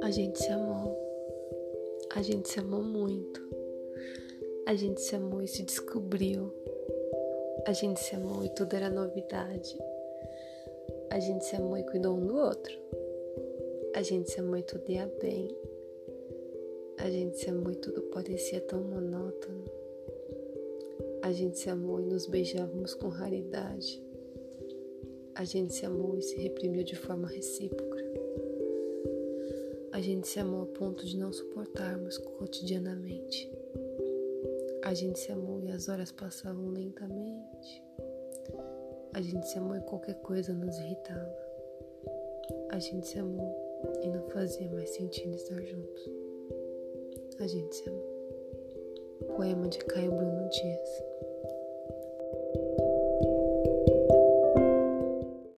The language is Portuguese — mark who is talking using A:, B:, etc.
A: A gente se amou. A gente se amou muito. A gente se amou e se descobriu. A gente se amou e tudo era novidade. A gente se amou e cuidou um do outro. A gente se amou e tudo ia bem. A gente se amou e tudo parecia tão monótono. A gente se amou e nos beijávamos com raridade. A gente se amou e se reprimiu de forma recíproca. A gente se amou a ponto de não suportarmos cotidianamente. A gente se amou e as horas passavam lentamente. A gente se amou e qualquer coisa nos irritava. A gente se amou e não fazia mais sentido estar juntos. A gente se amou. Poema de Caio Bruno Dias.